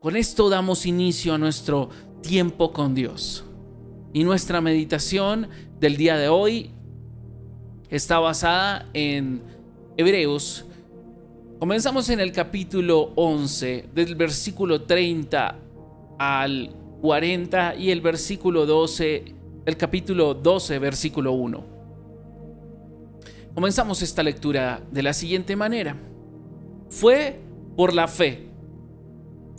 con esto damos inicio a nuestro tiempo con Dios. Y nuestra meditación del día de hoy está basada en Hebreos. Comenzamos en el capítulo 11, del versículo 30 al 40 y el versículo 12, el capítulo 12, versículo 1. Comenzamos esta lectura de la siguiente manera. Fue por la fe,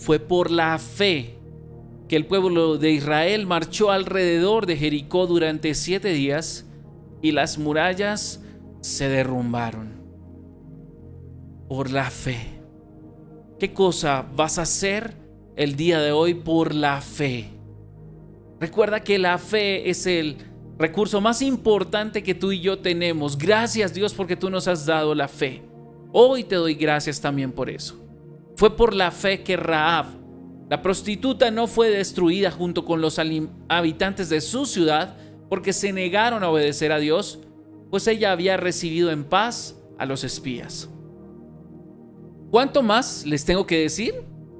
fue por la fe que el pueblo de Israel marchó alrededor de Jericó durante siete días y las murallas se derrumbaron. Por la fe. ¿Qué cosa vas a hacer el día de hoy por la fe? Recuerda que la fe es el recurso más importante que tú y yo tenemos. Gracias Dios porque tú nos has dado la fe. Hoy te doy gracias también por eso. Fue por la fe que Raab, la prostituta, no fue destruida junto con los habitantes de su ciudad porque se negaron a obedecer a Dios, pues ella había recibido en paz a los espías. ¿Cuánto más les tengo que decir?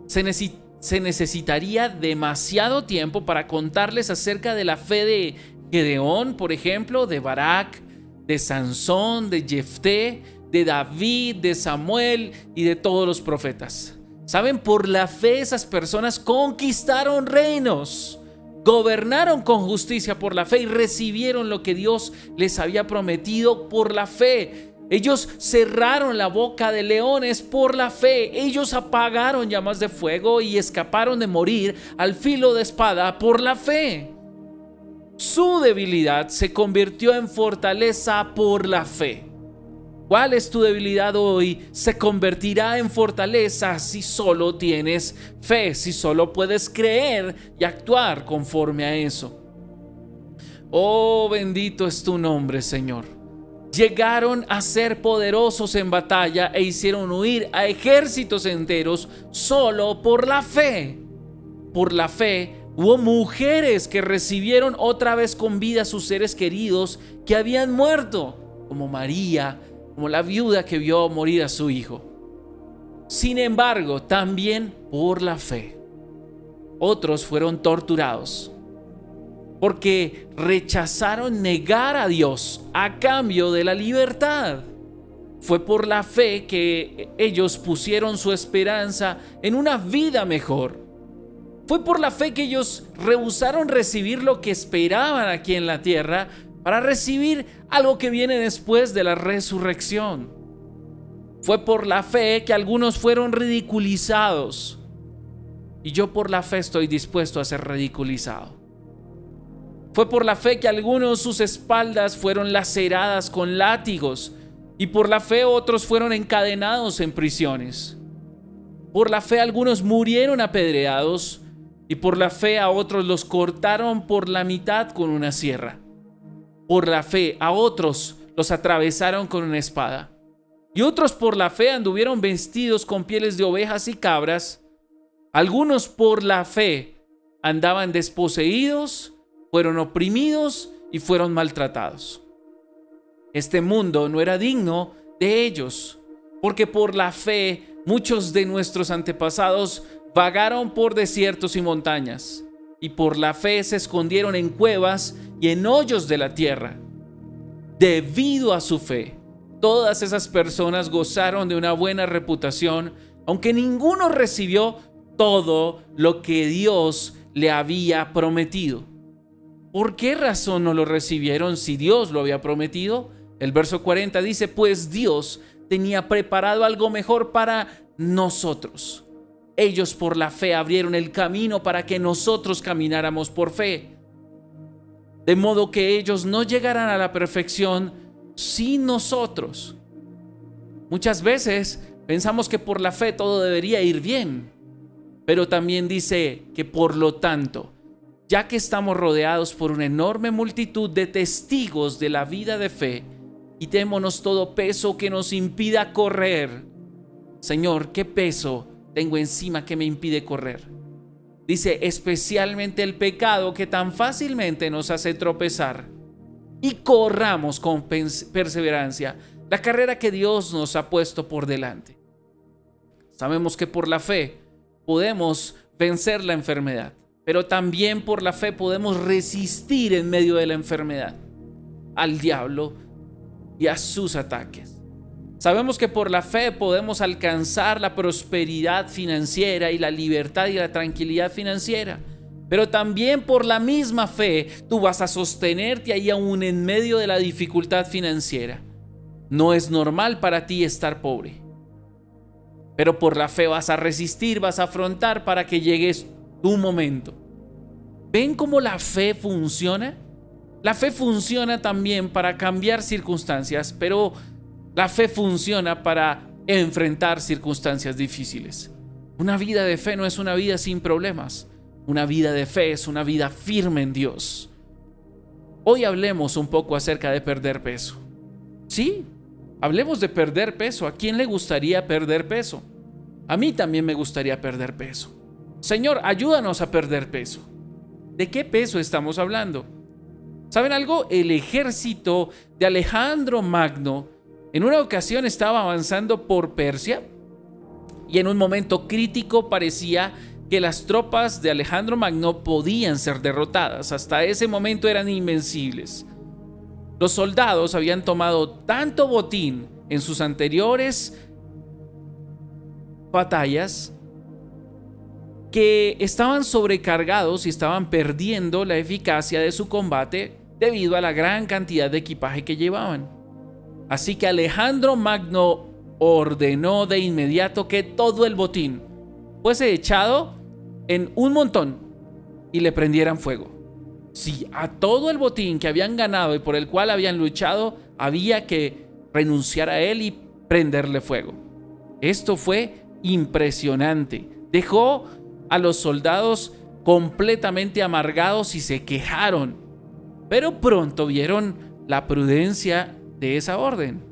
Se, necesitaría demasiado tiempo para contarles acerca de la fe de Gedeón, por ejemplo, de Barak, de Sansón, de Jefté, de David, de Samuel y de todos los profetas. Saben, por la fe esas personas conquistaron reinos, gobernaron con justicia por la fe y recibieron lo que Dios les había prometido por la fe. Ellos cerraron la boca de leones por la fe. Ellos apagaron llamas de fuego y escaparon de morir al filo de espada por la fe. Su debilidad se convirtió en fortaleza por la fe. ¿Cuál es tu debilidad hoy? Se convertirá en fortaleza si solo tienes fe, si solo puedes creer y actuar conforme a eso. Oh, bendito es tu nombre, Señor. Llegaron a ser poderosos en batalla e hicieron huir a ejércitos enteros solo por la fe. Por la fe hubo mujeres que recibieron otra vez con vida a sus seres queridos que habían muerto, como María, como la viuda que vio morir a su hijo. Sin embargo, también por la fe, otros fueron torturados porque rechazaron negar a Dios a cambio de la libertad. Fue por la fe que ellos pusieron su esperanza en una vida mejor. Fue por la fe que ellos rehusaron recibir lo que esperaban aquí en la tierra para recibir algo que viene después de la resurrección. Fue por la fe que algunos fueron ridiculizados. Y yo por la fe estoy dispuesto a ser ridiculizado. Fue por la fe que algunos sus espaldas fueron laceradas con látigos y por la fe otros fueron encadenados en prisiones. Por la fe algunos murieron apedreados y por la fe a otros los cortaron por la mitad con una sierra por la fe, a otros los atravesaron con una espada. Y otros por la fe anduvieron vestidos con pieles de ovejas y cabras. Algunos por la fe andaban desposeídos, fueron oprimidos y fueron maltratados. Este mundo no era digno de ellos, porque por la fe muchos de nuestros antepasados vagaron por desiertos y montañas y por la fe se escondieron en cuevas y en hoyos de la tierra. Debido a su fe, todas esas personas gozaron de una buena reputación, aunque ninguno recibió todo lo que Dios le había prometido. ¿Por qué razón no lo recibieron si Dios lo había prometido? El verso 40 dice, pues Dios tenía preparado algo mejor para nosotros ellos por la fe abrieron el camino para que nosotros camináramos por fe. De modo que ellos no llegarán a la perfección sin nosotros. Muchas veces pensamos que por la fe todo debería ir bien, pero también dice que por lo tanto, ya que estamos rodeados por una enorme multitud de testigos de la vida de fe, quitémonos todo peso que nos impida correr. Señor, ¿qué peso tengo encima que me impide correr. Dice, especialmente el pecado que tan fácilmente nos hace tropezar. Y corramos con perseverancia la carrera que Dios nos ha puesto por delante. Sabemos que por la fe podemos vencer la enfermedad, pero también por la fe podemos resistir en medio de la enfermedad al diablo y a sus ataques. Sabemos que por la fe podemos alcanzar la prosperidad financiera y la libertad y la tranquilidad financiera. Pero también por la misma fe tú vas a sostenerte ahí aún en medio de la dificultad financiera. No es normal para ti estar pobre. Pero por la fe vas a resistir, vas a afrontar para que llegues tu momento. ¿Ven cómo la fe funciona? La fe funciona también para cambiar circunstancias, pero la fe funciona para enfrentar circunstancias difíciles. Una vida de fe no es una vida sin problemas. Una vida de fe es una vida firme en Dios. Hoy hablemos un poco acerca de perder peso. Sí, hablemos de perder peso. ¿A quién le gustaría perder peso? A mí también me gustaría perder peso. Señor, ayúdanos a perder peso. ¿De qué peso estamos hablando? ¿Saben algo? El ejército de Alejandro Magno en una ocasión estaba avanzando por Persia y en un momento crítico parecía que las tropas de Alejandro Magno podían ser derrotadas. Hasta ese momento eran invencibles. Los soldados habían tomado tanto botín en sus anteriores batallas que estaban sobrecargados y estaban perdiendo la eficacia de su combate debido a la gran cantidad de equipaje que llevaban. Así que Alejandro Magno ordenó de inmediato que todo el botín fuese echado en un montón y le prendieran fuego. Si a todo el botín que habían ganado y por el cual habían luchado había que renunciar a él y prenderle fuego. Esto fue impresionante. Dejó a los soldados completamente amargados y se quejaron. Pero pronto vieron la prudencia de esa orden.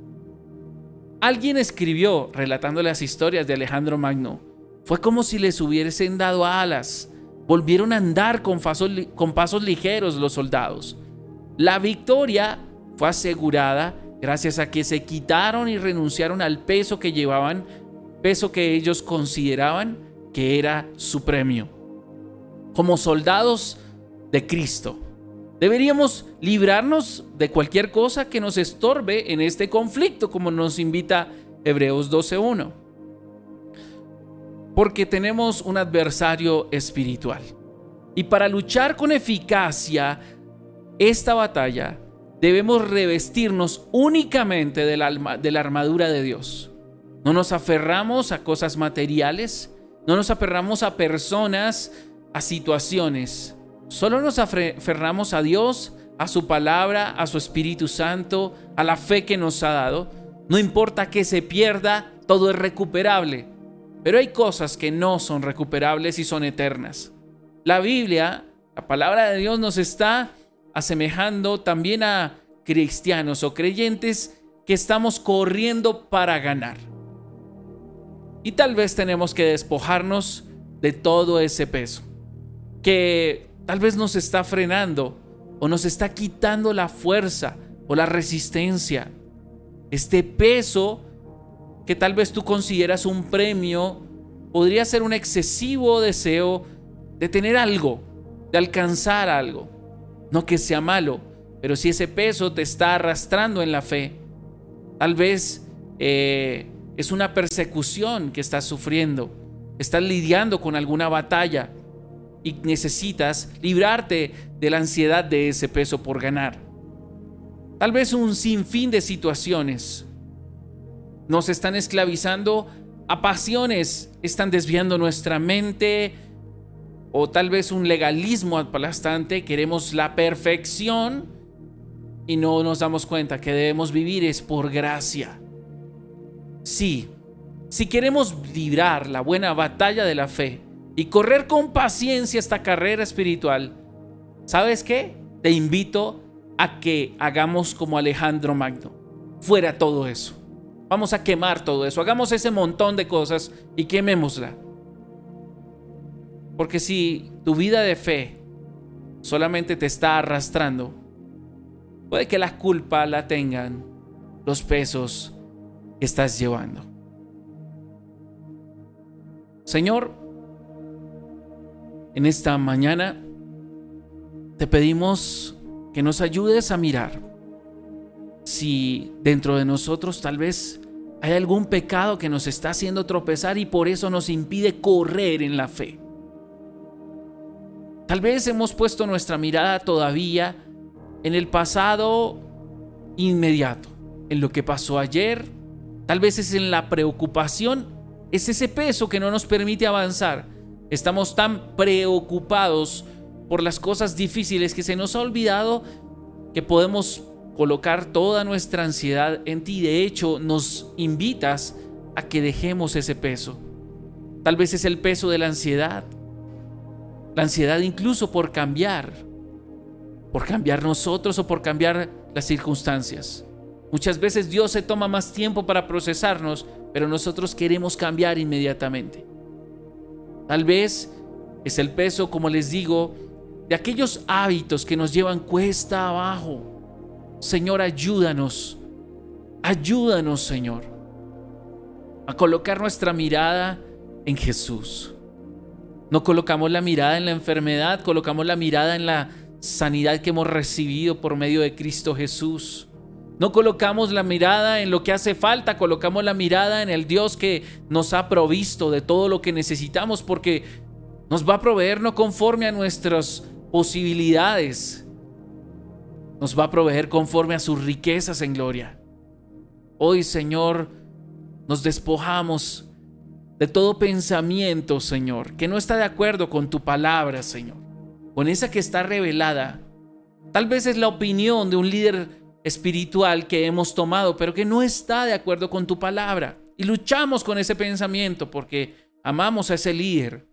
Alguien escribió, relatando las historias de Alejandro Magno, fue como si les hubiesen dado alas. Volvieron a andar con pasos, con pasos ligeros los soldados. La victoria fue asegurada gracias a que se quitaron y renunciaron al peso que llevaban peso que ellos consideraban que era su premio. Como soldados de Cristo, deberíamos librarnos de cualquier cosa que nos estorbe en este conflicto, como nos invita Hebreos 12.1. Porque tenemos un adversario espiritual. Y para luchar con eficacia esta batalla, debemos revestirnos únicamente de la, de la armadura de Dios. No nos aferramos a cosas materiales, no nos aferramos a personas, a situaciones. Solo nos aferramos a Dios, a su palabra, a su Espíritu Santo, a la fe que nos ha dado. No importa que se pierda, todo es recuperable. Pero hay cosas que no son recuperables y son eternas. La Biblia, la palabra de Dios nos está asemejando también a cristianos o creyentes que estamos corriendo para ganar. Y tal vez tenemos que despojarnos de todo ese peso que tal vez nos está frenando o nos está quitando la fuerza o la resistencia. Este peso que tal vez tú consideras un premio podría ser un excesivo deseo de tener algo, de alcanzar algo. No que sea malo, pero si ese peso te está arrastrando en la fe, tal vez eh, es una persecución que estás sufriendo. Estás lidiando con alguna batalla y necesitas librarte de la ansiedad de ese peso por ganar. Tal vez un sinfín de situaciones nos están esclavizando a pasiones, están desviando nuestra mente o tal vez un legalismo aplastante, queremos la perfección y no nos damos cuenta que debemos vivir es por gracia. Sí, si queremos librar la buena batalla de la fe y correr con paciencia esta carrera espiritual, ¿sabes qué? Te invito a que hagamos como Alejandro Magno. Fuera todo eso. Vamos a quemar todo eso. Hagamos ese montón de cosas y quemémosla. Porque si tu vida de fe solamente te está arrastrando, puede que la culpa la tengan los pesos estás llevando. Señor, En esta mañana te pedimos que nos ayudes a mirar si dentro de nosotros tal vez hay algún pecado que nos está haciendo tropezar y por eso nos impide correr en la fe. Tal vez hemos puesto nuestra mirada todavía en el pasado inmediato, en lo que pasó ayer, tal vez es en la preocupación, es ese peso que no nos permite avanzar. Estamos tan preocupados por las cosas difíciles que se nos ha olvidado que podemos colocar toda nuestra ansiedad en ti. De hecho, nos invitas a que dejemos ese peso. Tal vez es el peso de la ansiedad. La ansiedad incluso por cambiar. Por cambiar nosotros o por cambiar las circunstancias. Muchas veces Dios se toma más tiempo para procesarnos, pero nosotros queremos cambiar inmediatamente. Tal vez es el peso, como les digo, de aquellos hábitos que nos llevan cuesta abajo Señor, ayúdanos, ayúdanos, Señor, a colocar nuestra mirada en Jesús. No colocamos la mirada en la enfermedad, colocamos la mirada en la sanidad que hemos recibido por medio de Cristo Jesús. No colocamos la mirada en lo que hace falta, colocamos la mirada en el Dios que nos ha provisto de todo lo que necesitamos porque nos va a proveer no conforme a nuestras posibilidades, nos va a proveer conforme a sus riquezas en gloria. Hoy, Señor, nos despojamos de todo pensamiento, Señor, que no está de acuerdo con tu palabra, Señor, con esa que está revelada. Tal vez es la opinión de un líder espiritual que hemos tomado, pero que no está de acuerdo con tu palabra. Y luchamos con ese pensamiento porque amamos a ese líder.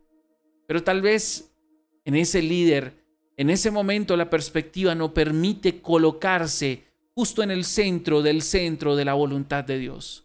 Pero tal vez en ese líder en ese momento la perspectiva no permite colocarse justo en el centro del centro de la voluntad de Dios.